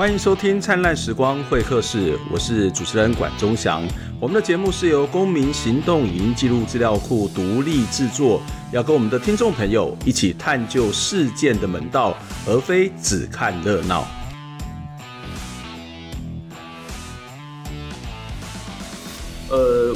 欢迎收听《灿烂时光会客室》，我是主持人管中祥。我们的节目是由公民行动影音记录资料库独立制作，要跟我们的听众朋友一起探究事件的门道，而非只看热闹。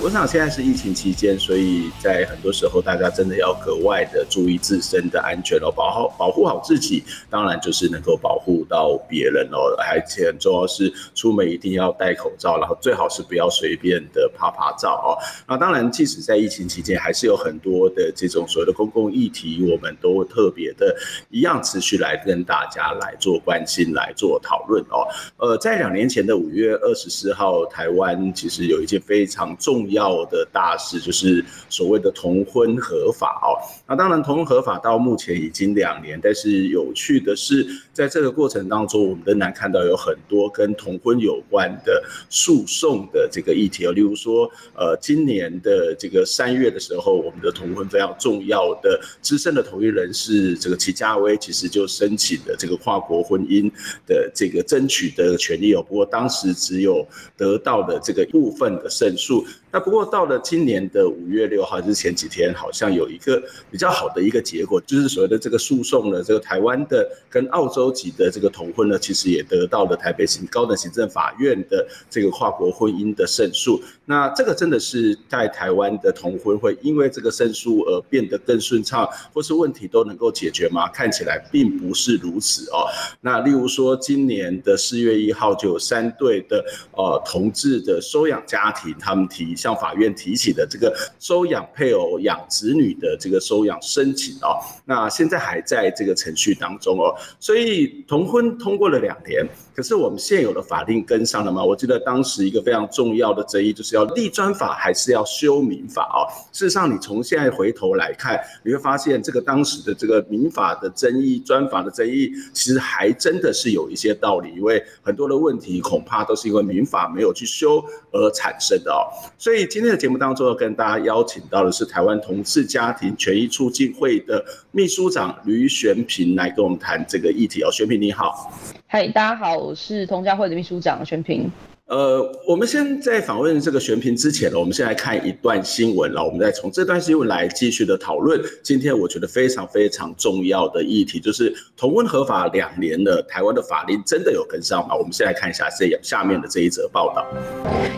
我想现在是疫情期间，所以在很多时候，大家真的要格外的注意自身的安全哦，保好保护好自己，当然就是能够保护到别人哦。而且很重要是，出门一定要戴口罩，然后最好是不要随便的啪啪照哦。那当然，即使在疫情期间，还是有很多的这种所谓的公共议题，我们都特别的一样持续来跟大家来做关心、来做讨论哦。呃，在两年前的五月二十四号，台湾其实有一件非常重要要的大事就是所谓的同婚合法哦。那当然，同婚合法到目前已经两年，但是有趣的是，在这个过程当中，我们仍然看到有很多跟同婚有关的诉讼的这个议题哦。例如说，呃，今年的这个三月的时候，我们的同婚非常重要的资深的同意人士这个齐家威，其实就申请了这个跨国婚姻的这个争取的权利哦。不过当时只有得到的这个部分的胜诉。那不过到了今年的五月六号，就是前几天，好像有一个比较好的一个结果，就是所谓的这个诉讼呢，这个台湾的跟澳洲籍的这个同婚呢，其实也得到了台北行高等行政法院的这个跨国婚姻的胜诉。那这个真的是在台湾的同婚会因为这个胜诉而变得更顺畅，或是问题都能够解决吗？看起来并不是如此哦。那例如说，今年的四月一号就有三对的呃同志的收养家庭，他们提向法院提起的这个收养配偶养子女的这个收养申请哦，那现在还在这个程序当中哦，所以同婚通过了两年，可是我们现有的法令跟上了吗？我记得当时一个非常重要的争议就是要立专法还是要修民法哦。事实上，你从现在回头来看，你会发现这个当时的这个民法的争议、专法的争议，其实还真的是有一些道理，因为很多的问题恐怕都是因为民法没有去修而产生的哦。所以今天的节目当中要跟大家邀请到的是台湾同志家庭权益促进会的秘书长吕玄平来跟我们谈这个议题哦。玄平你好，嗨，大家好，我是同家会的秘书长全平。呃，我们先在访问这个璇萍之前呢，我们先来看一段新闻，然后我们再从这段新闻来继续的讨论。今天我觉得非常非常重要的议题，就是同婚合法两年了，台湾的法令真的有跟上吗？我们先来看一下这下面的这一则报道。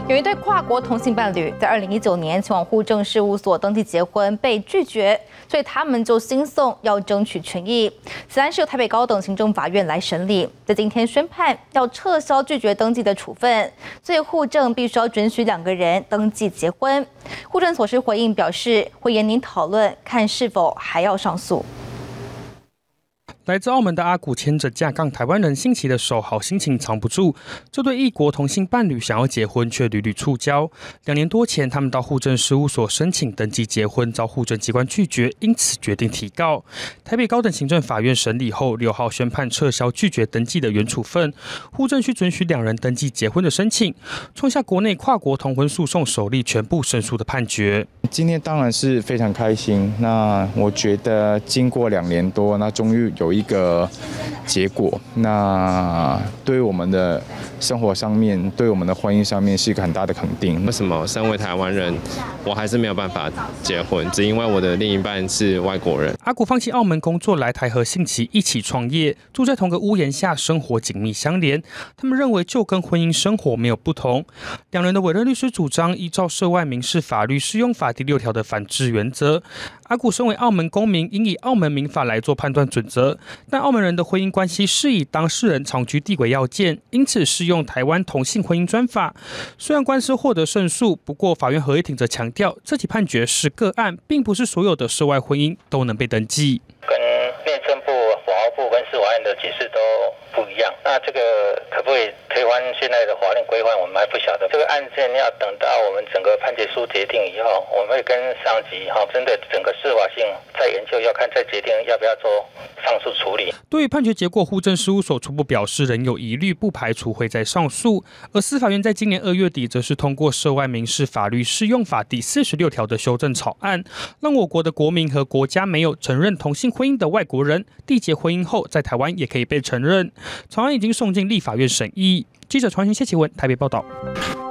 有一对跨国同性伴侣在二零一九年前往户政事务所登记结婚被拒绝，所以他们就新送要争取权益。此案是由台北高等行政法院来审理，在今天宣判要撤销拒绝登记的处分。所以户政必须要准许两个人登记结婚。户政所是回应表示，会严拟讨论，看是否还要上诉。来自澳门的阿古牵着架杠台湾人新奇的手，好心情藏不住。这对异国同性伴侣想要结婚，却屡屡触礁。两年多前，他们到户政事务所申请登记结婚，遭户政机关拒绝，因此决定提告。台北高等行政法院审理后，六号宣判撤销拒绝登记的原处分，户政需准许两人登记结婚的申请，创下国内跨国同婚诉讼首例全部胜诉的判决。今天当然是非常开心。那我觉得经过两年多，那终于有一一个结果，那对于我们的生活上面，对我们的婚姻上面是一个很大的肯定。为什么身为台湾人，我还是没有办法结婚？只因为我的另一半是外国人。阿古放弃澳门工作来台和信奇一起创业，住在同个屋檐下，生活紧密相连。他们认为就跟婚姻生活没有不同。两人的委任律师主张，依照涉外民事法律适用法第六条的反制原则。阿古身为澳门公民，应以澳门民法来做判断准则。但澳门人的婚姻关系是以当事人长居地为要件，因此用台湾同性婚姻专法。虽然官司获得胜诉，不过法院合议庭则强调，这起判决是个案，并不是所有的涉外婚姻都能被登记。跟内政部、法务部跟司法院的解释都不一样。那这个可不可以推翻现在的法令规范？我们还不晓得。这个案件要等到我们整个判决书决定以后，我们会跟上级哈针对整个司法性再研究，要看再决定要不要做。上诉处理。对于判决结果，户政事务所初步表示仍有疑虑，不排除会再上诉。而司法院在今年二月底，则是通过涉外民事法律适用法第四十六条的修正草案，让我国的国民和国家没有承认同性婚姻的外国人缔结婚姻后，在台湾也可以被承认。草案已经送进立法院审议。记者传讯谢启文台北报道。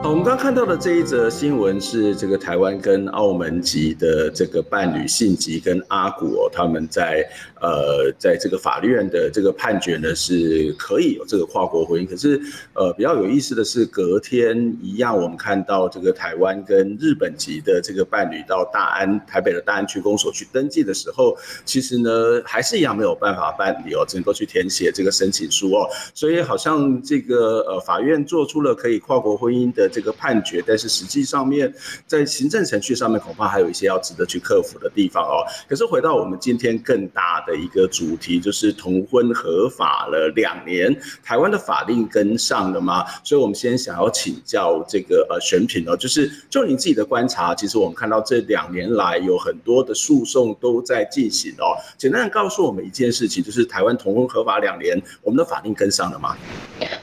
我们刚看到的这一则新闻是这个台湾跟澳门籍的这个伴侣信吉跟阿古，他们在呃在这个法院的这个判决呢是可以有这个跨国婚姻，可是呃比较有意思的是，隔天一样我们看到这个台湾跟日本籍的这个伴侣到大安台北的大安区公所去登记的时候，其实呢还是一样没有办法办理哦，只能够去填写这个申请书哦，所以好像这个呃法院做出了可以跨国婚姻的。这个判决，但是实际上面在行政程序上面恐怕还有一些要值得去克服的地方哦。可是回到我们今天更大的一个主题，就是同婚合法了两年，台湾的法令跟上了吗？所以我们先想要请教这个呃选品哦，就是就你自己的观察，其实我们看到这两年来有很多的诉讼都在进行哦。简单的告诉我们一件事情，就是台湾同婚合法两年，我们的法令跟上了吗？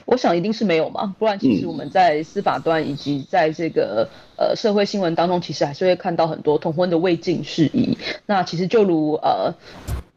我想一定是没有嘛，不然其实我们在司法端以及在这个呃社会新闻当中，其实还是会看到很多同婚的未尽事宜。那其实就如呃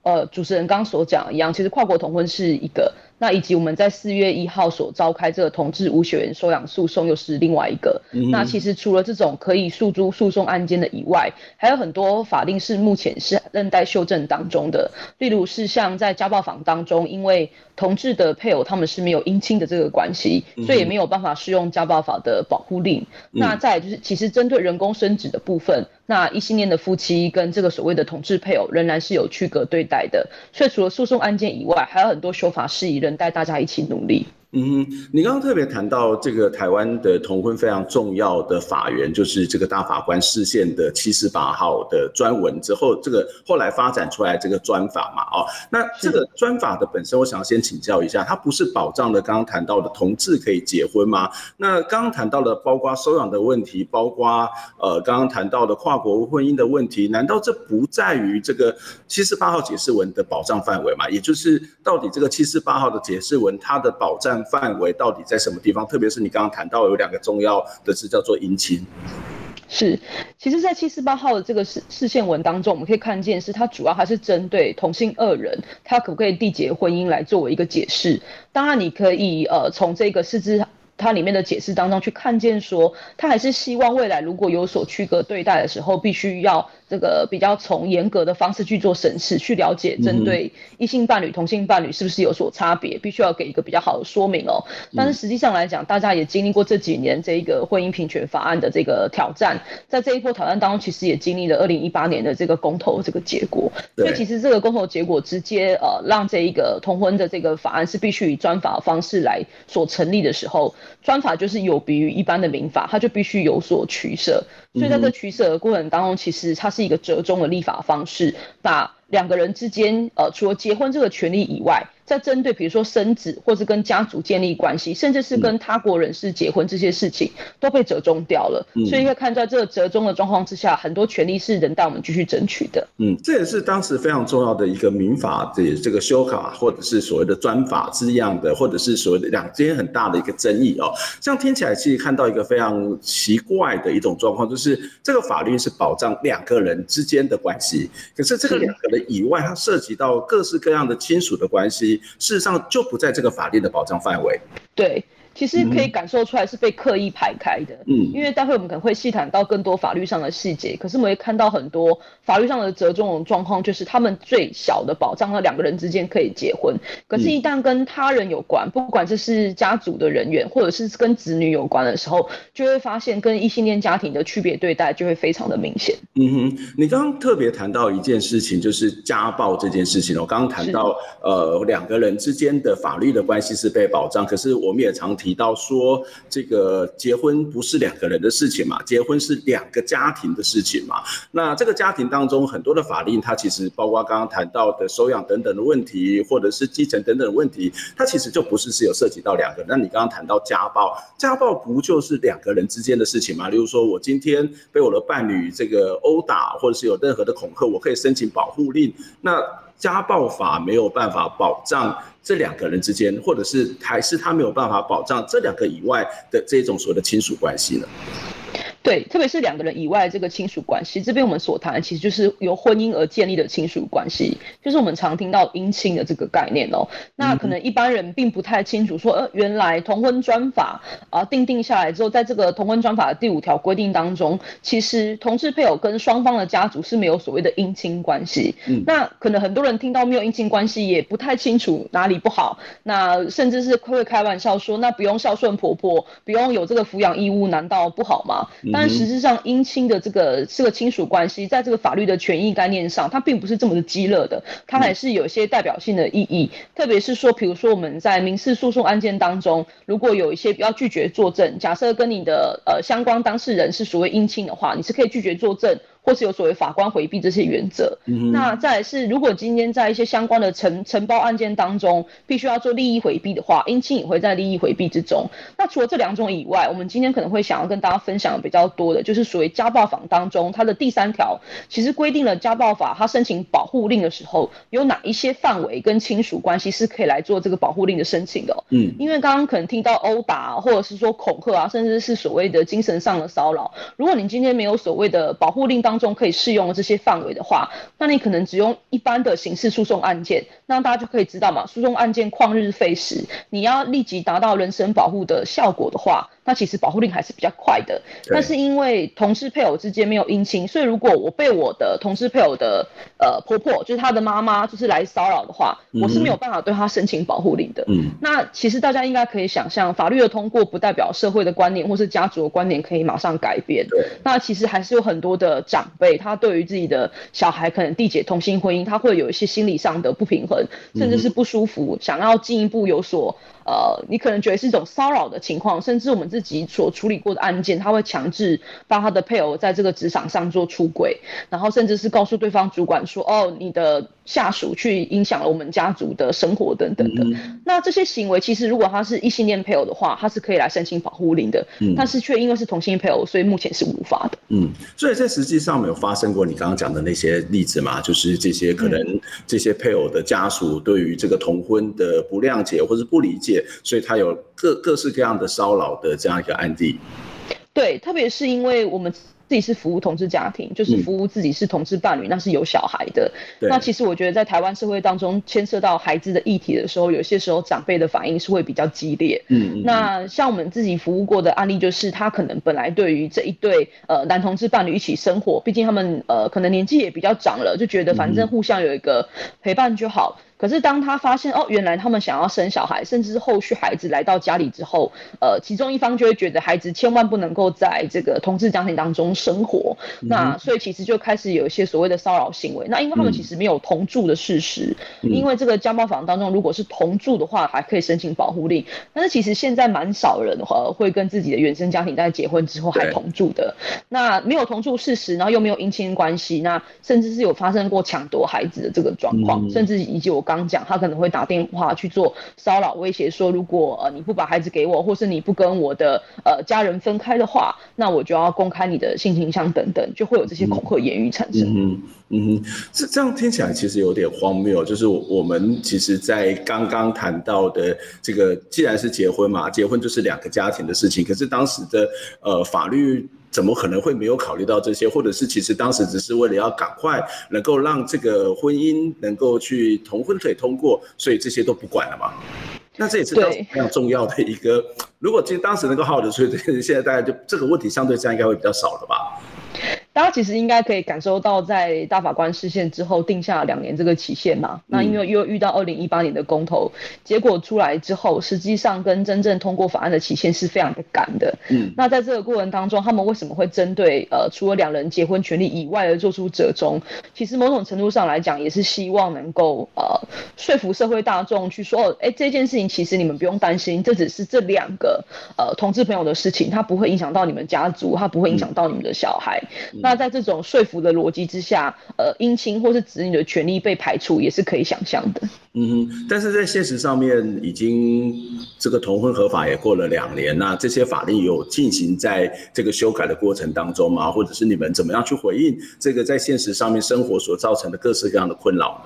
呃主持人刚刚所讲一样，其实跨国同婚是一个。那以及我们在四月一号所召开这个同志无血缘收养诉讼，又是另外一个。嗯、那其实除了这种可以诉诸诉讼案件的以外，还有很多法令是目前是仍在修正当中的。例如是像在家暴法当中，因为同志的配偶他们是没有姻亲的这个关系，所以也没有办法适用家暴法的保护令。嗯、那再来就是，其实针对人工生殖的部分，那异性恋的夫妻跟这个所谓的同志配偶仍然是有区隔对待的。所以除了诉讼案件以外，还有很多修法事宜。仍带大家一起努力。嗯，你刚刚特别谈到这个台湾的同婚非常重要的法源，就是这个大法官释宪的七十八号的专文之后，这个后来发展出来这个专法嘛，哦，那这个专法的本身，我想先请教一下，它不是保障了刚刚谈到的同志可以结婚吗？那刚刚谈到的包括收养的问题，包括呃刚刚谈到的跨国婚姻的问题，难道这不在于这个七十八号解释文的保障范围吗？也就是到底这个七十八号的解释文它的保障范围到底在什么地方？特别是你刚刚谈到有两个重要的字叫做姻亲。是，其实，在七四八号的这个释释宪文当中，我们可以看见，是它主要还是针对同性二人，他可不可以缔结婚姻来作为一个解释。当然，你可以呃从这个四字它里面的解释当中去看见说，他还是希望未来如果有所区隔对待的时候，必须要。这个比较从严格的方式去做审视，去了解针对异性伴侣、同性伴侣是不是有所差别，必须要给一个比较好的说明哦。但是实际上来讲，大家也经历过这几年这一个婚姻平权法案的这个挑战，在这一波挑战当中，其实也经历了二零一八年的这个公投这个结果。所以其实这个公投结果直接呃让这一个同婚的这个法案是必须以专法的方式来所成立的时候，专法就是有别于一般的民法，它就必须有所取舍。所以在这取舍的过程当中，其实它是一个折中的立法方式，把两个人之间，呃，除了结婚这个权利以外。在针对比如说生子，或是跟家族建立关系，甚至是跟他国人士结婚这些事情，都被折中掉了。嗯、所以可以看在这个折中的状况之下，很多权利是仍待我们继续争取的。嗯，这也是当时非常重要的一个民法的这个修法，或者是所谓的专法之样的，或者是所谓的两间很大的一个争议哦。这样听起来，其实看到一个非常奇怪的一种状况，就是这个法律是保障两个人之间的关系，可是这个两个人以外，它涉及到各式各样的亲属的关系。事实上就不在这个法定的保障范围。对。其实可以感受出来是被刻意排开的，嗯，因为待会我们可能会细谈到更多法律上的细节，可是我们会看到很多法律上的折中的状况，就是他们最小的保障，那两个人之间可以结婚，可是，一旦跟他人有关，不管这是家族的人员，或者是跟子女有关的时候，就会发现跟异性恋家庭的区别对待就会非常的明显。嗯哼，你刚刚特别谈到一件事情，就是家暴这件事情，我刚刚谈到，呃，两个人之间的法律的关系是被保障，可是我们也常提到说，这个结婚不是两个人的事情嘛，结婚是两个家庭的事情嘛。那这个家庭当中很多的法令，它其实包括刚刚谈到的收养等等的问题，或者是继承等等的问题，它其实就不是是有涉及到两个。那你刚刚谈到家暴，家暴不就是两个人之间的事情吗？例如说我今天被我的伴侣这个殴打，或者是有任何的恐吓，我可以申请保护令。那家暴法没有办法保障这两个人之间，或者是还是他没有办法保障这两个以外的这种所谓的亲属关系呢？对，特别是两个人以外的这个亲属关系，这边我们所谈的其实就是由婚姻而建立的亲属关系，就是我们常听到姻亲的这个概念哦。那可能一般人并不太清楚说，呃，原来同婚专法啊定定下来之后，在这个同婚专法的第五条规定当中，其实同志配偶跟双方的家族是没有所谓的姻亲关系。嗯，那可能很多人听到没有姻亲关系，也不太清楚哪里不好，那甚至是会开玩笑说，那不用孝顺婆婆，不用有这个抚养义务，难道不好吗？但实质上，姻亲的这个这个亲属关系，在这个法律的权益概念上，它并不是这么的激烈的，它还是有一些代表性的意义。特别是说，比如说我们在民事诉讼案件当中，如果有一些比较拒绝作证，假设跟你的呃相关当事人是所谓姻亲的话，你是可以拒绝作证。或是有所谓法官回避这些原则，嗯、那再来是，如果今天在一些相关的承承包案件当中，必须要做利益回避的话，姻亲也会在利益回避之中。那除了这两种以外，我们今天可能会想要跟大家分享的比较多的，就是所谓家暴法当中，它的第三条其实规定了家暴法，它申请保护令的时候，有哪一些范围跟亲属关系是可以来做这个保护令的申请的、喔。嗯，因为刚刚可能听到殴打，或者是说恐吓啊，甚至是所谓的精神上的骚扰，如果你今天没有所谓的保护令当中，当中可以适用的这些范围的话，那你可能只用一般的刑事诉讼案件，那大家就可以知道嘛，诉讼案件旷日费时，你要立即达到人身保护的效果的话。那其实保护令还是比较快的，但是因为同事配偶之间没有姻亲，所以如果我被我的同事配偶的呃婆婆，就是他的妈妈，就是来骚扰的话，我是没有办法对他申请保护令的。嗯，那其实大家应该可以想象，法律的通过不代表社会的观念或是家族的观念可以马上改变。对，那其实还是有很多的长辈，他对于自己的小孩可能缔结同性婚姻，他会有一些心理上的不平衡，甚至是不舒服，想要进一步有所。呃，你可能觉得是一种骚扰的情况，甚至我们自己所处理过的案件，他会强制帮他的配偶在这个职场上做出轨，然后甚至是告诉对方主管说，哦，你的下属去影响了我们家族的生活等等的。嗯、那这些行为其实如果他是异性恋配偶的话，他是可以来申请保护令的，嗯、但是却因为是同性配偶，所以目前是无法的。嗯，所以在实际上没有发生过你刚刚讲的那些例子嘛？就是这些可能这些配偶的家属对于这个同婚的不谅解或是不理解。所以他有各各式各样的骚扰的这样一个案例，对，特别是因为我们。自己是服务同志家庭，就是服务自己是同志伴侣，嗯、那是有小孩的。对那其实我觉得，在台湾社会当中，牵涉到孩子的议题的时候，有些时候长辈的反应是会比较激烈。嗯，嗯，那像我们自己服务过的案例，就是他可能本来对于这一对呃男同志伴侣一起生活，毕竟他们呃可能年纪也比较长了，就觉得反正互相有一个陪伴就好。嗯可是当他发现哦，原来他们想要生小孩，甚至是后续孩子来到家里之后，呃，其中一方就会觉得孩子千万不能够在这个同志家庭当中生活，嗯、那所以其实就开始有一些所谓的骚扰行为。那因为他们其实没有同住的事实，嗯、因为这个家暴房当中，如果是同住的话，还可以申请保护令。但是其实现在蛮少人的话会跟自己的原生家庭在结婚之后还同住的。那没有同住事实，然后又没有姻亲关系，那甚至是有发生过抢夺孩子的这个状况，嗯、甚至以及我。刚讲，他可能会打电话去做骚扰威胁，说如果呃你不把孩子给我，或是你不跟我的呃家人分开的话，那我就要公开你的性倾向等等，就会有这些恐吓言语产生。嗯嗯，嗯，这这样听起来其实有点荒谬，就是我们其实，在刚刚谈到的这个，既然是结婚嘛，结婚就是两个家庭的事情，可是当时的呃法律。怎么可能会没有考虑到这些？或者是其实当时只是为了要赶快能够让这个婚姻能够去同婚可以通过，所以这些都不管了嘛？那这也是当时非常重要的一个。如果其实当时能够好的所以，现在大家就这个问题相对这样应该会比较少了吧？大家其实应该可以感受到，在大法官释宪之后定下两年这个期限嘛，那因为又遇到二零一八年的公投，结果出来之后，实际上跟真正通过法案的期限是非常的赶的。嗯，那在这个过程当中，他们为什么会针对呃除了两人结婚权利以外而做出折中？其实某种程度上来讲，也是希望能够呃说服社会大众去说，哎、欸，这件事情其实你们不用担心，这只是这两个呃同志朋友的事情，它不会影响到你们家族，它不会影响到你们的小孩。嗯那在这种说服的逻辑之下，呃，姻亲或是子女的权利被排除，也是可以想象的。嗯哼，但是在现实上面，已经这个同婚合法也过了两年，那这些法令有进行在这个修改的过程当中吗？或者是你们怎么样去回应这个在现实上面生活所造成的各式各样的困扰？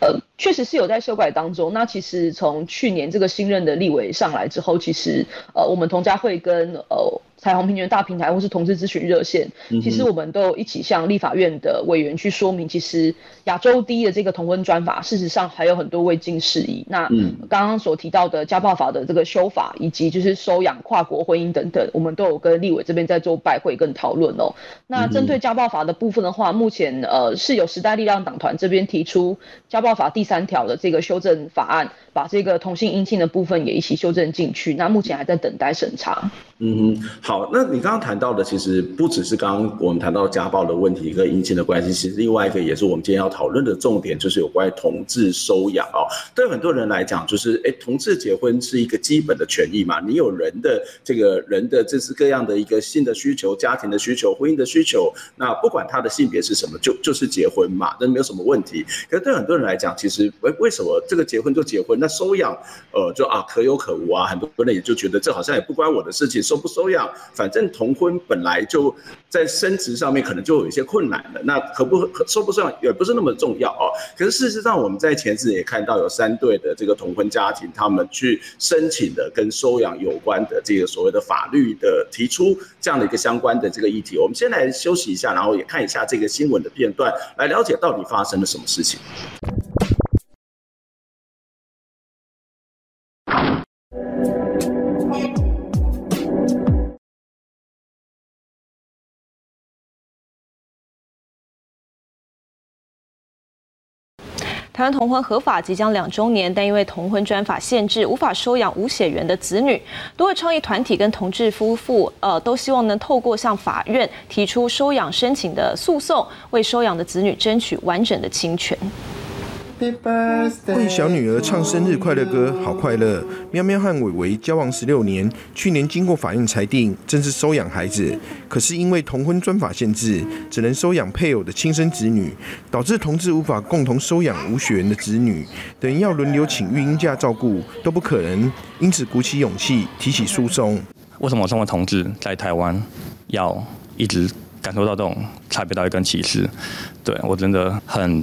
呃，确实是有在修改当中。那其实从去年这个新任的立委上来之后，其实呃，我们同家会跟呃。彩虹平权大平台或是同志咨询热线，其实我们都一起向立法院的委员去说明，其实亚洲第一的这个同婚专法，事实上还有很多未尽事宜。那刚刚所提到的家暴法的这个修法，以及就是收养、跨国婚姻等等，我们都有跟立委这边在做拜会跟讨论哦。那针对家暴法的部分的话，目前呃是有时代力量党团这边提出家暴法第三条的这个修正法案，把这个同性姻亲的部分也一起修正进去。那目前还在等待审查。嗯哼，好，那你刚刚谈到的，其实不只是刚刚我们谈到家暴的问题跟姻亲的关系，其实另外一个也是我们今天要讨论的重点，就是有关于同志收养哦。对很多人来讲，就是哎，同志结婚是一个基本的权益嘛，你有人的这个人的这是各样的一个性的需求、家庭的需求、婚姻的需求，那不管他的性别是什么，就就是结婚嘛，那没有什么问题。可是对很多人来讲，其实为为什么这个结婚就结婚，那收养呃就啊可有可无啊，很多人也就觉得这好像也不关我的事情。收不收养，反正同婚本来就在生殖上面可能就有一些困难了，那可不可收不收养也不是那么重要哦。可是事实上，我们在前次也看到有三对的这个同婚家庭，他们去申请的跟收养有关的这个所谓的法律的提出这样的一个相关的这个议题。我们先来休息一下，然后也看一下这个新闻的片段，来了解到底发生了什么事情。台湾同婚合法即将两周年，但因为同婚专法限制，无法收养无血缘的子女。多位创意团体跟同志夫妇，呃，都希望能透过向法院提出收养申请的诉讼，为收养的子女争取完整的侵权。为小女儿唱生日快乐歌，好快乐！喵喵和伟伟交往十六年，去年经过法院裁定，正式收养孩子。可是因为同婚专法限制，只能收养配偶的亲生子女，导致同志无法共同收养无血缘的子女，等于要轮流请育婴假照顾都不可能。因此鼓起勇气提起诉讼。为什么我身为同志在台湾要一直感受到这种差别待遇跟歧视？对，我真的很。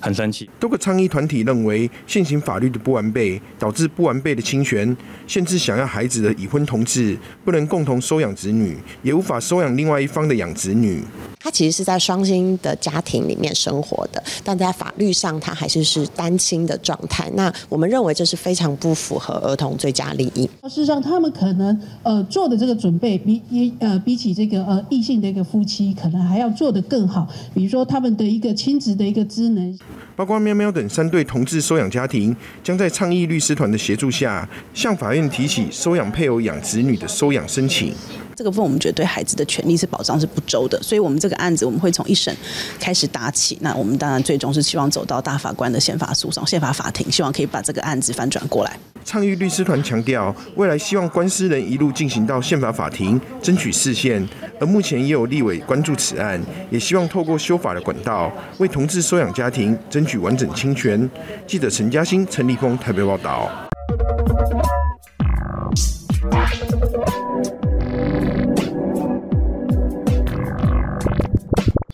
很生气。多个倡议团体认为，现行法律的不完备，导致不完备的侵权，限制想要孩子的已婚同志不能共同收养子女，也无法收养另外一方的养子女。他其实是在双亲的家庭里面生活的，但在法律上他还是是单亲的状态。那我们认为这是非常不符合儿童最佳利益。事实上，他们可能呃做的这个准备比比呃比起这个呃异性的一个夫妻，可能还要做得更好。比如说他们的一个亲子的一个职能。包括喵喵等三对同志收养家庭，将在倡议律师团的协助下，向法院提起收养配偶养子女的收养申请。这个部分我们觉得对孩子的权利是保障是不周的，所以我们这个案子我们会从一审开始打起。那我们当然最终是希望走到大法官的宪法诉讼、宪法法庭，希望可以把这个案子翻转过来。倡议律师团强调，未来希望官司能一路进行到宪法法庭，争取视线。而目前也有立委关注此案，也希望透过修法的管道，为同志收养家庭争取完整亲权。记者陈嘉欣、陈立峰台北报道。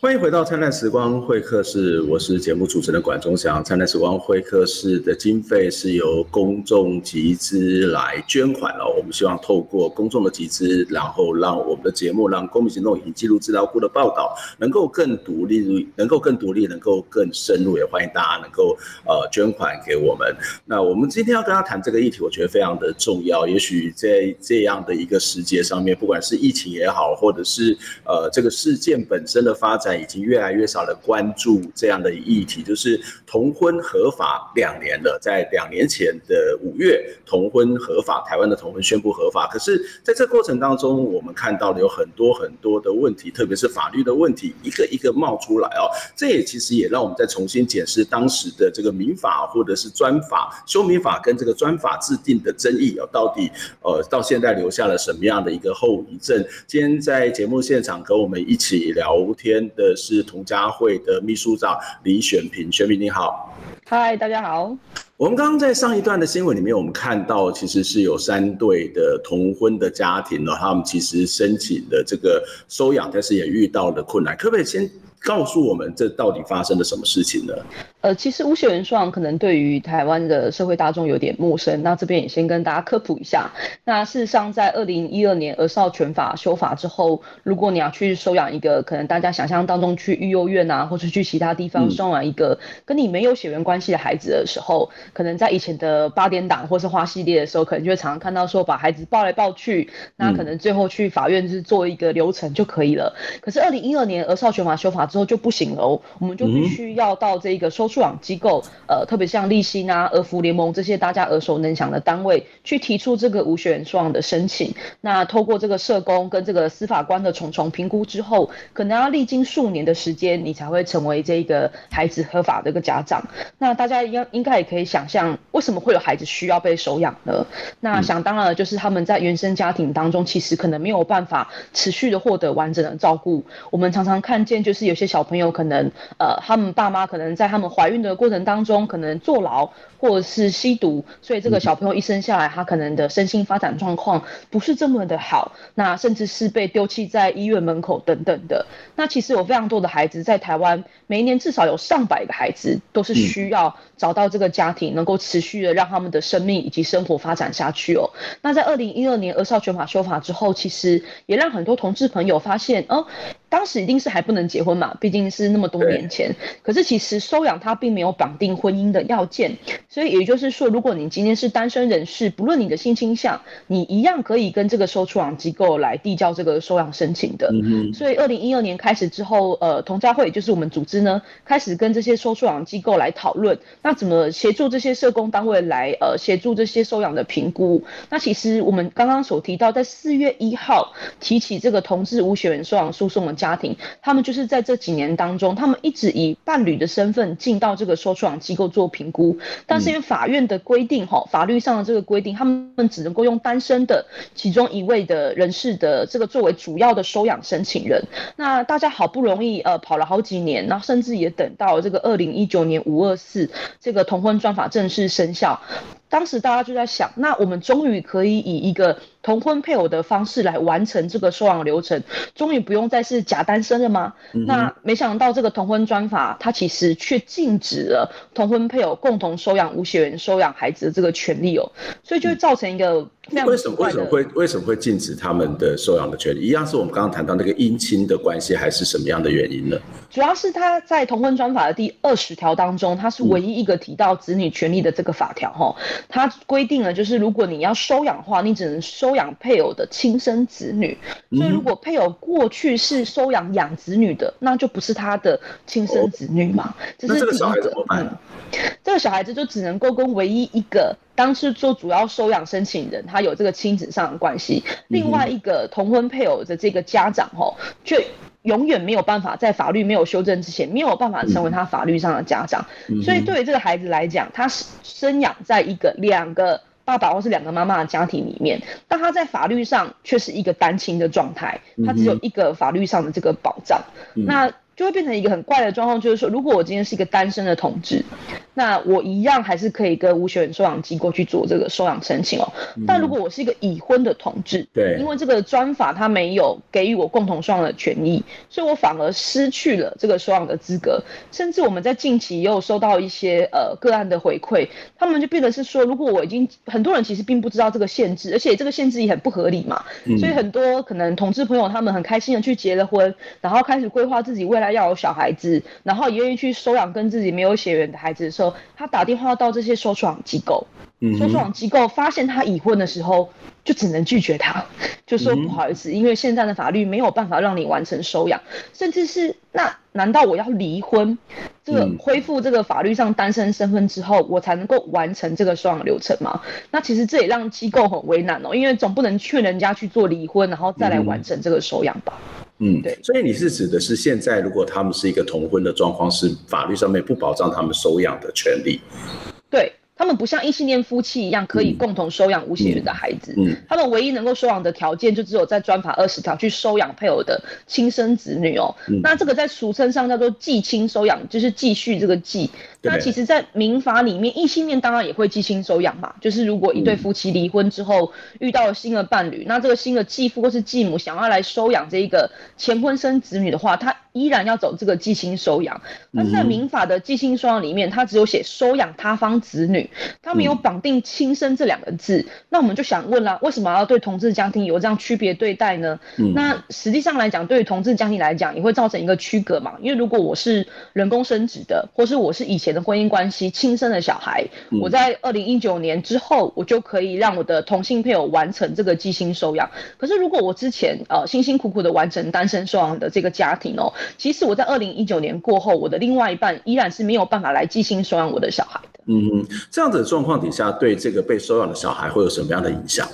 欢迎回到灿烂时光会客室，我是节目主持人管中祥。灿烂时光会客室的经费是由公众集资来捐款哦。我们希望透过公众的集资，然后让我们的节目，让公民行动以及记录资料库的报道能够更独立，能够更独立，能够更深入。也欢迎大家能够呃捐款给我们。那我们今天要跟他谈这个议题，我觉得非常的重要。也许在这样的一个时节上面，不管是疫情也好，或者是呃这个事件本身的发展。已经越来越少的关注这样的议题，就是同婚合法两年了，在两年前的五月，同婚合法，台湾的同婚宣布合法。可是，在这过程当中，我们看到了有很多很多的问题，特别是法律的问题，一个一个冒出来哦。这也其实也让我们再重新检视当时的这个民法或者是专法修民法跟这个专法制定的争议哦，到底呃到现在留下了什么样的一个后遗症？今天在节目现场跟我们一起聊天的。的是同家会的秘书长李选平，选平你好，嗨，大家好。我们刚刚在上一段的新闻里面，我们看到其实是有三对的同婚的家庭呢，他们其实申请的这个收养，但是也遇到了困难，可不可以先？告诉我们这到底发生了什么事情呢？呃，其实无血缘收养可能对于台湾的社会大众有点陌生，那这边也先跟大家科普一下。那事实上，在二零一二年儿少权法修法之后，如果你要去收养一个可能大家想象当中去育幼院啊，或者去其他地方收养一个跟你没有血缘关系的孩子的时候，嗯、可能在以前的八点档或是花系列的时候，可能就会常常看到说把孩子抱来抱去，那可能最后去法院就是做一个流程就可以了。可是二零一二年儿少权法修法之后就不行了哦，我们就必须要到这个收。收养机构，呃，特别像立新啊、俄福联盟这些大家耳熟能详的单位，去提出这个无血缘收养的申请。那透过这个社工跟这个司法官的重重评估之后，可能要历经数年的时间，你才会成为这个孩子合法的一个家长。那大家应应该也可以想象，为什么会有孩子需要被收养呢？那想当然就是他们在原生家庭当中，其实可能没有办法持续的获得完整的照顾。我们常常看见，就是有些小朋友可能，呃，他们爸妈可能在他们怀怀孕的过程当中，可能坐牢或者是吸毒，所以这个小朋友一生下来，他可能的身心发展状况不是这么的好，那甚至是被丢弃在医院门口等等的。那其实有非常多的孩子在台湾，每一年至少有上百个孩子都是需要找到这个家庭，能够持续的让他们的生命以及生活发展下去哦。那在二零一二年儿少权法修法之后，其实也让很多同志朋友发现，哦，当时一定是还不能结婚嘛，毕竟是那么多年前。可是其实收养他。并没有绑定婚姻的要件，所以也就是说，如果你今天是单身人士，不论你的性倾向，你一样可以跟这个收出养机构来递交这个收养申请的。嗯、所以，二零一二年开始之后，呃，同家会就是我们组织呢，开始跟这些收出养机构来讨论，那怎么协助这些社工单位来呃协助这些收养的评估。那其实我们刚刚所提到，在四月一号提起这个同志无血缘收养诉讼的家庭，他们就是在这几年当中，他们一直以伴侣的身份进。到这个收养机构做评估，但是因为法院的规定，哈，法律上的这个规定，他们只能够用单身的其中一位的人士的这个作为主要的收养申请人。那大家好不容易呃跑了好几年，然后甚至也等到这个二零一九年五二四这个同婚专法正式生效。当时大家就在想，那我们终于可以以一个同婚配偶的方式来完成这个收养流程，终于不用再是假单身了吗？嗯、那没想到这个同婚专法，它其实却禁止了同婚配偶共同收养无血缘收养孩子的这个权利哦，所以就会造成一个。为什么为什么会为什么会禁止他们的收养的权利？一样是我们刚刚谈到那个姻亲的关系，还是什么样的原因呢？主要是他在同婚专法的第二十条当中，它是唯一一个提到子女权利的这个法条哈。它规定了，就是如果你要收养的话，你只能收养配偶的亲生子女。所以如果配偶过去是收养养子女的，那就不是他的亲生子女嘛。这是第一个。那这个小孩怎么办？嗯，这个小孩子就只能够跟唯一一个。当时做主要收养申请人，他有这个亲子上的关系。另外一个同婚配偶的这个家长，吼，却永远没有办法在法律没有修正之前，没有办法成为他法律上的家长。所以对于这个孩子来讲，他是生养在一个两个爸爸或是两个妈妈的家庭里面，但他在法律上却是一个单亲的状态，他只有一个法律上的这个保障。那就会变成一个很怪的状况，就是说，如果我今天是一个单身的同志，那我一样还是可以跟无血缘收养机构去做这个收养申请哦。但如果我是一个已婚的同志，对，因为这个专法它没有给予我共同收养的权益，所以我反而失去了这个收养的资格。甚至我们在近期也有收到一些呃个案的回馈，他们就变得是说，如果我已经很多人其实并不知道这个限制，而且这个限制也很不合理嘛，所以很多可能同志朋友他们很开心的去结了婚，然后开始规划自己未来。他要有小孩子，然后也愿意去收养跟自己没有血缘的孩子的时候，他打电话到这些收养机构，收养机构发现他已婚的时候，就只能拒绝他，就说不好意思，因为现在的法律没有办法让你完成收养，甚至是那难道我要离婚，这个恢复这个法律上单身身份之后，我才能够完成这个收养流程吗？那其实这也让机构很为难哦，因为总不能劝人家去做离婚，然后再来完成这个收养吧。嗯，对，所以你是指的是现在，如果他们是一个同婚的状况，是法律上面不保障他们收养的权利。对，他们不像异性恋夫妻一样可以共同收养无血缘的孩子，嗯，嗯，他们唯一能够收养的条件就只有在专法二十条去收养配偶的亲生子女哦。嗯，那这个在俗称上叫做继亲收养，就是继续这个继。那其实，在民法里面，异性恋当然也会寄亲收养嘛。就是如果一对夫妻离婚之后遇到了新的伴侣，那这个新的继父或是继母想要来收养这一个前婚生子女的话，他依然要走这个寄亲收养。但是在民法的寄亲收养里面，他只有写收养他方子女，他没有绑定亲生这两个字。那我们就想问啦，为什么要对同志家庭有这样区别对待呢？那实际上来讲，对于同志家庭来讲，也会造成一个区隔嘛。因为如果我是人工生殖的，或是我是以前的婚姻关系亲生的小孩，我在二零一九年之后，我就可以让我的同性配偶完成这个继亲收养。可是如果我之前呃辛辛苦苦的完成单身收养的这个家庭哦，其实我在二零一九年过后，我的另外一半依然是没有办法来继亲收养我的小孩的。嗯，这样子的状况底下，对这个被收养的小孩会有什么样的影响？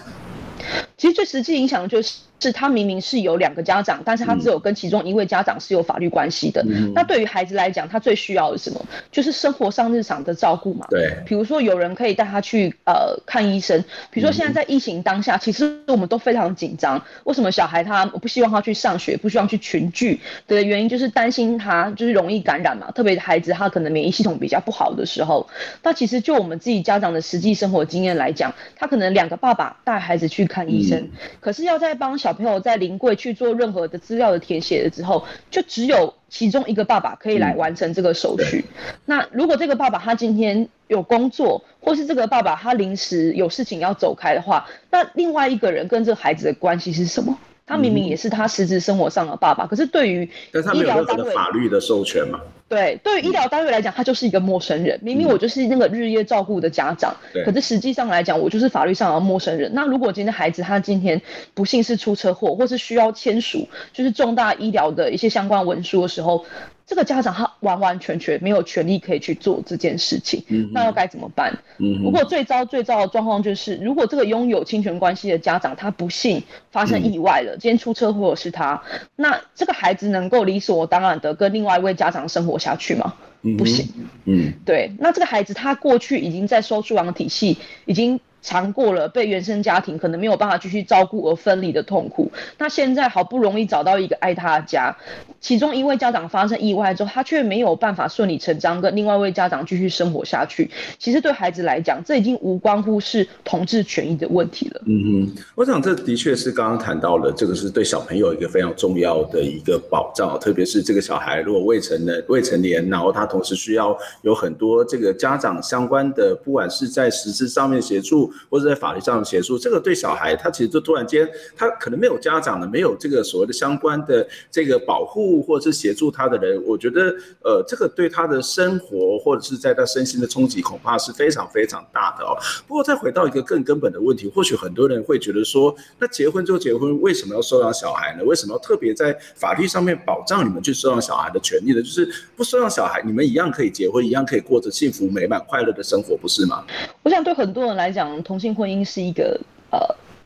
其实最实际影响就是。是他明明是有两个家长，但是他只有跟其中一位家长是有法律关系的。嗯、那对于孩子来讲，他最需要的是什么？就是生活上日常的照顾嘛。对。比如说有人可以带他去呃看医生。比如说现在在疫情当下，嗯、其实我们都非常紧张。为什么小孩他不希望他去上学，不希望去群聚的原因，就是担心他就是容易感染嘛。特别孩子他可能免疫系统比较不好的时候，那其实就我们自己家长的实际生活经验来讲，他可能两个爸爸带孩子去看医生，嗯、可是要在帮小。小朋友在临柜去做任何的资料的填写了之后，就只有其中一个爸爸可以来完成这个手续。嗯、那如果这个爸爸他今天有工作，或是这个爸爸他临时有事情要走开的话，那另外一个人跟这个孩子的关系是什么？他明明也是他实质生活上的爸爸，可是对于医疗单位法律的授权嘛？对，对于医疗单位来讲，他就是一个陌生人。明明我就是那个日夜照顾的家长，可是实际上来讲，我就是法律上的陌生人。那如果今天孩子他今天不幸是出车祸，或是需要签署就是重大医疗的一些相关文书的时候，这个家长他完完全全没有权利可以去做这件事情，嗯、那又该怎么办？嗯，如果最糟最糟的状况就是，如果这个拥有侵权关系的家长他不幸发生意外了，嗯、今天出车祸是他，那这个孩子能够理所当然的跟另外一位家长生活下去吗？嗯、不行。嗯，对，那这个孩子他过去已经在收养体系已经。尝过了被原生家庭可能没有办法继续照顾而分离的痛苦，那现在好不容易找到一个爱他的家，其中一位家长发生意外之后，他却没有办法顺理成章跟另外一位家长继续生活下去。其实对孩子来讲，这已经无关乎是同志权益的问题了。嗯哼，我想这的确是刚刚谈到了，这个是对小朋友一个非常重要的一个保障，特别是这个小孩如果未成年、未成年，然后他同时需要有很多这个家长相关的，不管是在实质上面协助。或者在法律上的协助，这个对小孩他其实就突然间他可能没有家长的，没有这个所谓的相关的这个保护或者是协助他的人，我觉得呃这个对他的生活或者是在他身心的冲击恐怕是非常非常大的哦。不过再回到一个更根本的问题，或许很多人会觉得说，那结婚就结婚，为什么要收养小孩呢？为什么要特别在法律上面保障你们去收养小孩的权利呢？就是不收养小孩，你们一样可以结婚，一样可以过着幸福美满快乐的生活，不是吗？我想对很多人来讲，同性婚姻是一个呃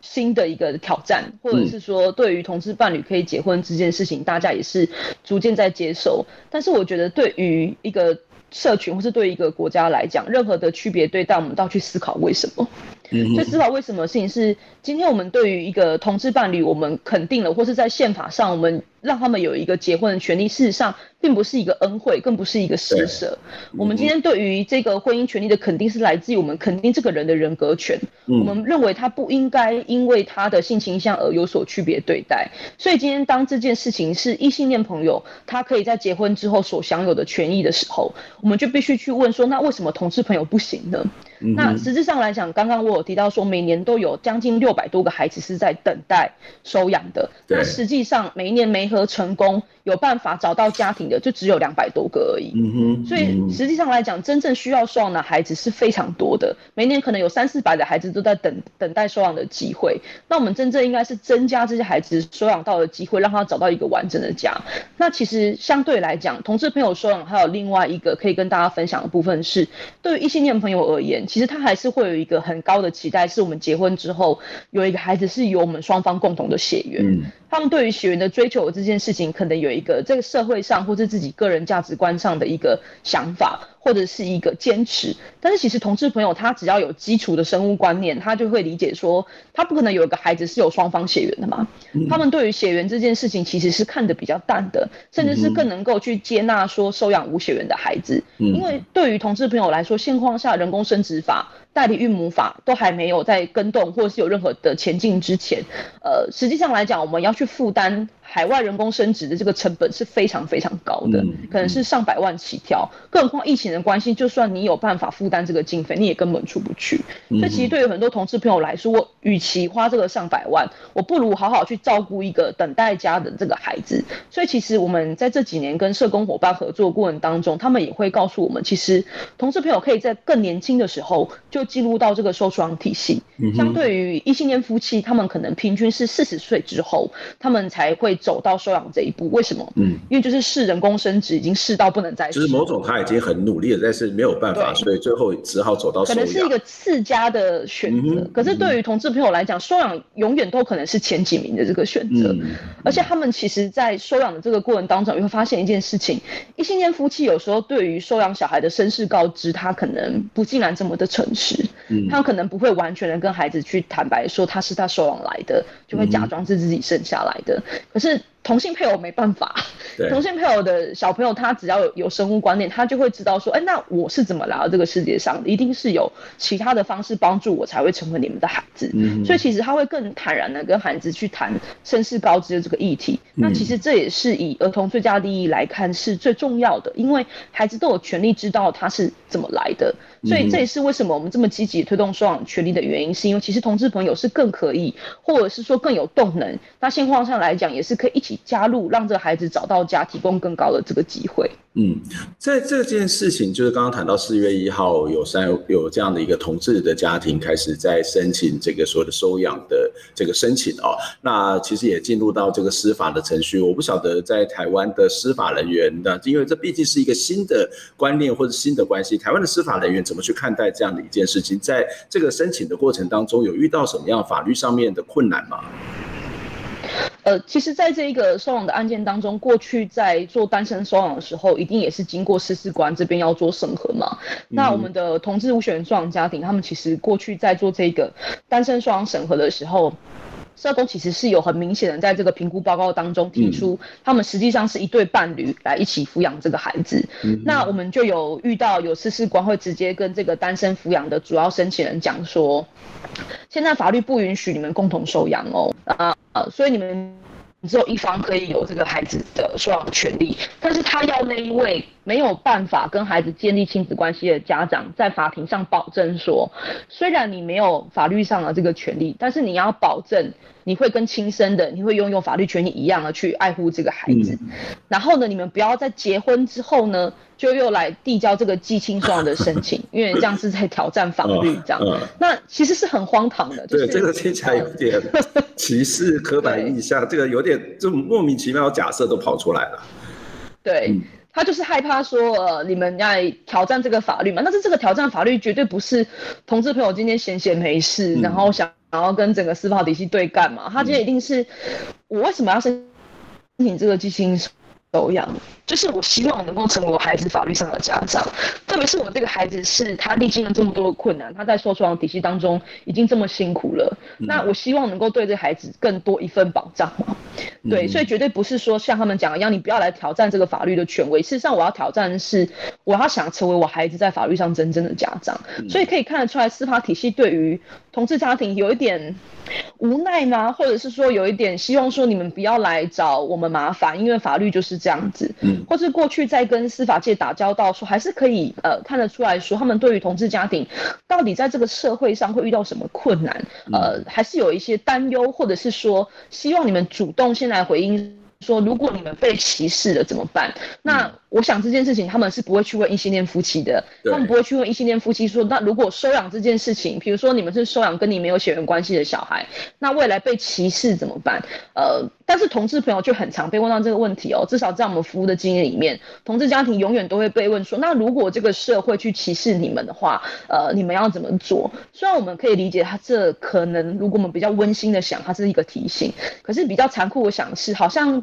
新的一个挑战，或者是说对于同志伴侣可以结婚这件事情，大家也是逐渐在接受。但是我觉得对于一个社群或是对于一个国家来讲，任何的区别对待，我们都要去思考为什么。嗯，就思考为什么事情是今天我们对于一个同志伴侣，我们肯定了，或是在宪法上我们。让他们有一个结婚的权利，事实上并不是一个恩惠，更不是一个施舍。嗯、我们今天对于这个婚姻权利的肯定，是来自于我们肯定这个人的人格权。嗯、我们认为他不应该因为他的性倾向而有所区别对待。所以今天当这件事情是异性恋朋友他可以在结婚之后所享有的权益的时候，我们就必须去问说，那为什么同志朋友不行呢？嗯、那实质上来讲，刚刚我有提到说，每年都有将近六百多个孩子是在等待收养的。那实际上每一年没和成功有办法找到家庭的就只有两百多个而已，嗯哼，所以实际上来讲，真正需要收养的孩子是非常多的，每年可能有三四百的孩子都在等等待收养的机会。那我们真正应该是增加这些孩子收养到的机会，让他找到一个完整的家。那其实相对来讲，同志朋友收养还有另外一个可以跟大家分享的部分是，对于异性恋朋友而言，其实他还是会有一个很高的期待，是我们结婚之后有一个孩子是由我们双方共同的血缘。他们对于血缘的追求这件事情，可能有一个这个社会上或者自己个人价值观上的一个想法。或者是一个坚持，但是其实同志朋友他只要有基础的生物观念，他就会理解说，他不可能有一个孩子是有双方血缘的嘛。嗯、他们对于血缘这件事情其实是看得比较淡的，甚至是更能够去接纳说收养无血缘的孩子，嗯、因为对于同志朋友来说，现况下人工生殖法、代理孕母法都还没有在跟动或是有任何的前进之前，呃，实际上来讲，我们要去负担。海外人工升值的这个成本是非常非常高的，嗯、可能是上百万起跳。更何况疫情的关系，就算你有办法负担这个经费，你也根本出不去。嗯、所以其实对于很多同事朋友来说，我与其花这个上百万，我不如好好去照顾一个等待家的这个孩子。所以其实我们在这几年跟社工伙伴合作过程当中，他们也会告诉我们，其实同事朋友可以在更年轻的时候就进入到这个收养体系。嗯、相对于异性恋夫妻，他们可能平均是四十岁之后，他们才会。走到收养这一步，为什么？嗯，因为就是试人工生殖已经试到不能再试，就是某种他已经很努力了，但是没有办法，所以最后只好走到。可能是一个次佳的选择，嗯、可是对于同志朋友来讲，收养永远都可能是前几名的这个选择。嗯、而且他们其实，在收养的这个过程当中，你会发现一件事情：异性恋夫妻有时候对于收养小孩的身世告知，他可能不竟然这么的诚实。嗯，他可能不会完全的跟孩子去坦白说他是他收养来的，就会假装是自己生下来的。嗯、可是。同性配偶没办法，对同性配偶的小朋友，他只要有有生物观念，他就会知道说，哎、欸，那我是怎么来到这个世界上的？一定是有其他的方式帮助我，才会成为你们的孩子。嗯、所以其实他会更坦然的跟孩子去谈身世高知的这个议题。嗯、那其实这也是以儿童最佳利益来看是最重要的，因为孩子都有权利知道他是怎么来的。所以这也是为什么我们这么积极推动收养权利的原因，是因为其实同志朋友是更可以，或者是说更有动能。那现况上来讲，也是可以一起加入，让这个孩子找到家，提供更高的这个机会。嗯，在这件事情，就是刚刚谈到四月一号有三有这样的一个同志的家庭开始在申请这个所谓的收养的这个申请哦，那其实也进入到这个司法的程序。我不晓得在台湾的司法人员的，因为这毕竟是一个新的观念或者新的关系，台湾的司法人员怎么去看待这样的一件事情？在这个申请的过程当中，有遇到什么样法律上面的困难吗？呃，其实，在这一个收养的案件当中，过去在做单身收养的时候，一定也是经过十四官这边要做审核嘛。那我们的同志无血缘收养家庭，他们其实过去在做这个单身收养审核的时候，社工其实是有很明显的在这个评估报告当中提出，他们实际上是一对伴侣来一起抚养这个孩子。嗯、那我们就有遇到有司事官会直接跟这个单身抚养的主要申请人讲说，现在法律不允许你们共同收养哦，啊。呃，所以你们只有一方可以有这个孩子的收养权利，但是他要那一位没有办法跟孩子建立亲子关系的家长在法庭上保证说，虽然你没有法律上的这个权利，但是你要保证你会跟亲生的，你会拥有法律权利一样的去爱护这个孩子。嗯、然后呢，你们不要在结婚之后呢，就又来递交这个继亲状的申请，因为这样是在挑战法律，这样。哦哦、那其实是很荒唐的。就是、对，这个听起来有点歧视、刻板印象，对 这个有点这莫名其妙的假设都跑出来了。对。嗯他就是害怕说，呃，你们要挑战这个法律嘛？但是这个挑战法律绝对不是同志朋友今天闲闲没事，嗯、然后想然后跟整个司法体系对干嘛？他今天一定是，我为什么要申请这个基金收养？就是我希望能够成为我孩子法律上的家长，特别是我这个孩子是他历经了这么多的困难，他在受创体系当中已经这么辛苦了，嗯、那我希望能够对这孩子更多一份保障嘛。对，所以绝对不是说像他们讲的一样，你不要来挑战这个法律的权威。事实上，我要挑战的是，我要想成为我孩子在法律上真正的家长。嗯、所以可以看得出来，司法体系对于同志家庭有一点无奈吗？或者是说有一点希望说你们不要来找我们麻烦，因为法律就是这样子。嗯或是过去在跟司法界打交道，说还是可以呃看得出来说，他们对于同志家庭到底在这个社会上会遇到什么困难，呃，还是有一些担忧，或者是说希望你们主动先来回应，说如果你们被歧视了怎么办？那我想这件事情他们是不会去问异性恋夫妻的，他们不会去问异性恋夫妻说，那如果收养这件事情，比如说你们是收养跟你没有血缘关系的小孩，那未来被歧视怎么办？呃，但是同志朋友却很常被问到这个问题哦，至少在我们服务的经验里面，同志家庭永远都会被问说，那如果这个社会去歧视你们的话，呃，你们要怎么做？虽然我们可以理解他这可能，如果我们比较温馨的想，它是一个提醒，可是比较残酷的想是，好像。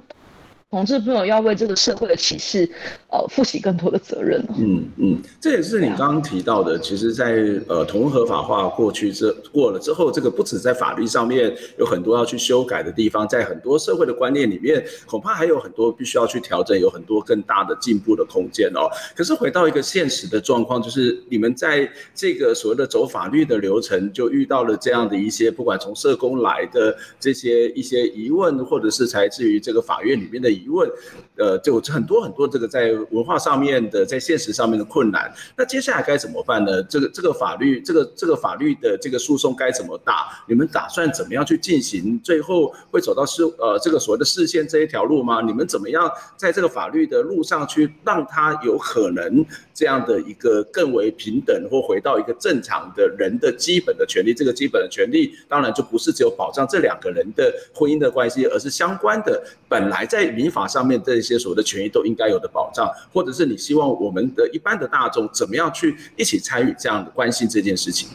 同志朋友要为这个社会的歧视，呃，负起更多的责任。嗯嗯，这也是你刚刚提到的。其实在，在呃同合法化过去之过了之后，这个不止在法律上面有很多要去修改的地方，在很多社会的观念里面，恐怕还有很多必须要去调整，有很多更大的进步的空间哦。可是回到一个现实的状况，就是你们在这个所谓的走法律的流程，就遇到了这样的一些，不管从社工来的这些一些疑问，或者是来自于这个法院里面的。疑问，呃，就很多很多这个在文化上面的，在现实上面的困难。那接下来该怎么办呢？这个这个法律，这个这个法律的这个诉讼该怎么打？你们打算怎么样去进行？最后会走到释呃这个所谓的视线这一条路吗？你们怎么样在这个法律的路上去让它有可能这样的一个更为平等，或回到一个正常的人的基本的权利？这个基本的权利当然就不是只有保障这两个人的婚姻的关系，而是相关的本来在民法上面这些所谓的权益都应该有的保障，或者是你希望我们的一般的大众怎么样去一起参与这样的关心这件事情？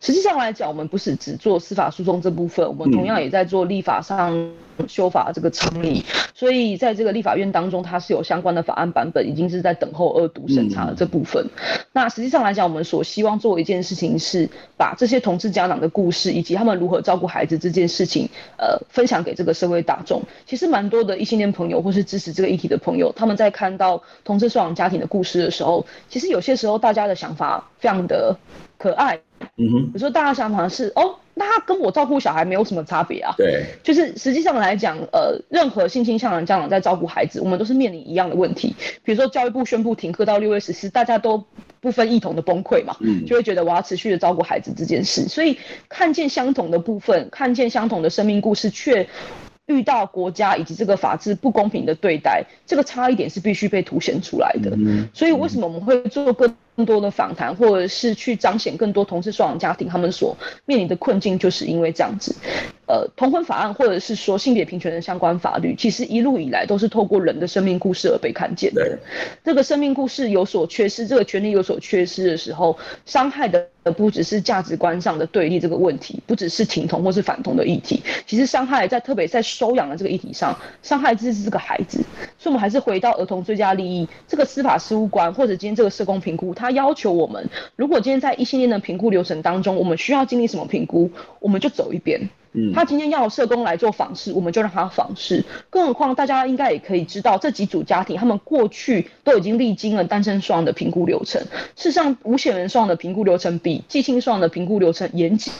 实际上来讲，我们不是只做司法诉讼这部分，我们同样也在做立法上修法这个倡议。所以在这个立法院当中，它是有相关的法案版本，已经是在等候二读审查的这部分。那实际上来讲，我们所希望做一件事情是把这些同志家长的故事，以及他们如何照顾孩子这件事情，呃，分享给这个社会大众。其实蛮多的异性恋朋友或是支持这个议题的朋友，他们在看到同志收养家庭的故事的时候，其实有些时候大家的想法非常的可爱。嗯哼，有时候大家想法是哦，那他跟我照顾小孩没有什么差别啊。对，就是实际上来讲，呃，任何性倾向的家长在照顾孩子，我们都是面临一样的问题。比如说教育部宣布停课到六月十四，大家都不分异同的崩溃嘛，嗯，就会觉得我要持续的照顾孩子这件事。所以看见相同的部分，看见相同的生命故事，却遇到国家以及这个法治不公平的对待，这个差异点是必须被凸显出来的。嗯，所以为什么我们会做更更多的访谈，或者是去彰显更多同志收养家庭他们所面临的困境，就是因为这样子。呃，同婚法案或者是说性别平权的相关法律，其实一路以来都是透过人的生命故事而被看见的。这个生命故事有所缺失，这个权利有所缺失的时候，伤害的不只是价值观上的对立这个问题，不只是挺同或是反同的议题，其实伤害在特别在收养的这个议题上，伤害的是这个孩子。所以，我们还是回到儿童最佳利益这个司法事务官，或者今天这个社工评估，他要求我们，如果今天在一系列的评估流程当中，我们需要经历什么评估，我们就走一遍。他今天要社工来做访视，我们就让他访视。更何况大家应该也可以知道，这几组家庭他们过去都已经历经了单身双的评估流程。事实上，无血缘双的评估流程比寄亲双的评估流程严谨。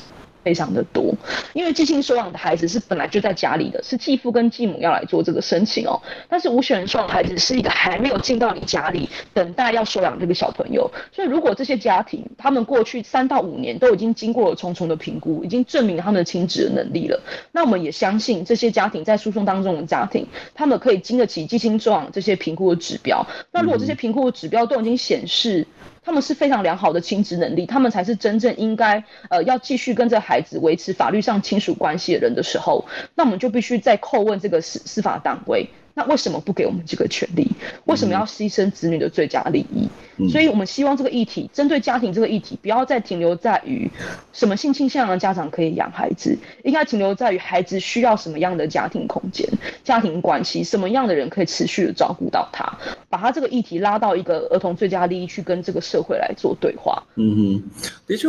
非常的多，因为寄亲收养的孩子是本来就在家里的，是继父跟继母要来做这个申请哦。但是无血缘收养孩子是一个还没有进到你家里，等待要收养这个小朋友。所以如果这些家庭他们过去三到五年都已经经过了重重的评估，已经证明他们的亲职的能力了，那我们也相信这些家庭在诉讼当中的家庭，他们可以经得起寄亲收养这些评估的指标。那如果这些评估的指标都已经显示，他们是非常良好的亲职能力，他们才是真正应该呃要继续跟这孩子维持法律上亲属关系的人的时候，那我们就必须再叩问这个司司法党规。那为什么不给我们这个权利？为什么要牺牲子女的最佳利益？嗯、所以，我们希望这个议题针对家庭这个议题，不要再停留在于什么性倾向的家长可以养孩子，应该停留在于孩子需要什么样的家庭空间、家庭关系，什么样的人可以持续的照顾到他，把他这个议题拉到一个儿童最佳利益去跟这个社会来做对话。嗯哼，的确。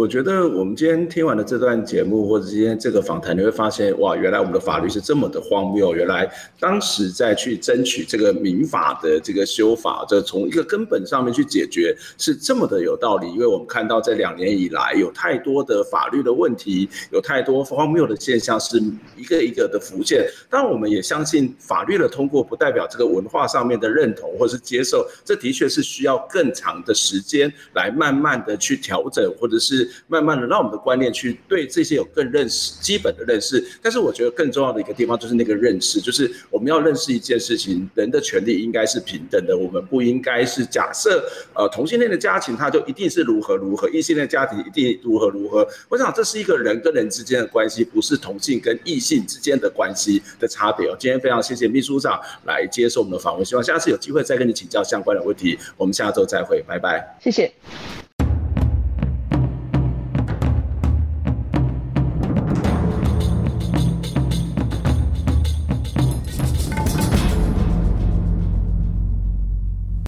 我觉得我们今天听完了这段节目，或者今天这个访谈，你会发现，哇，原来我们的法律是这么的荒谬。原来当时在去争取这个民法的这个修法，这从一个根本上面去解决，是这么的有道理。因为我们看到这两年以来，有太多的法律的问题，有太多荒谬的现象，是一个一个的浮现。但，我们也相信法律的通过，不代表这个文化上面的认同或是接受，这的确是需要更长的时间来慢慢的去调整，或者是。慢慢的让我们的观念去对这些有更认识基本的认识。但是我觉得更重要的一个地方就是那个认识，就是我们要认识一件事情，人的权利应该是平等的，我们不应该是假设呃同性恋的家庭他就一定是如何如何，异性恋家庭一定如何如何。我想这是一个人跟人之间的关系，不是同性跟异性之间的关系的差别哦。今天非常谢谢秘书长来接受我们的访问，希望下次有机会再跟你请教相关的问题。我们下周再会，拜拜，谢谢。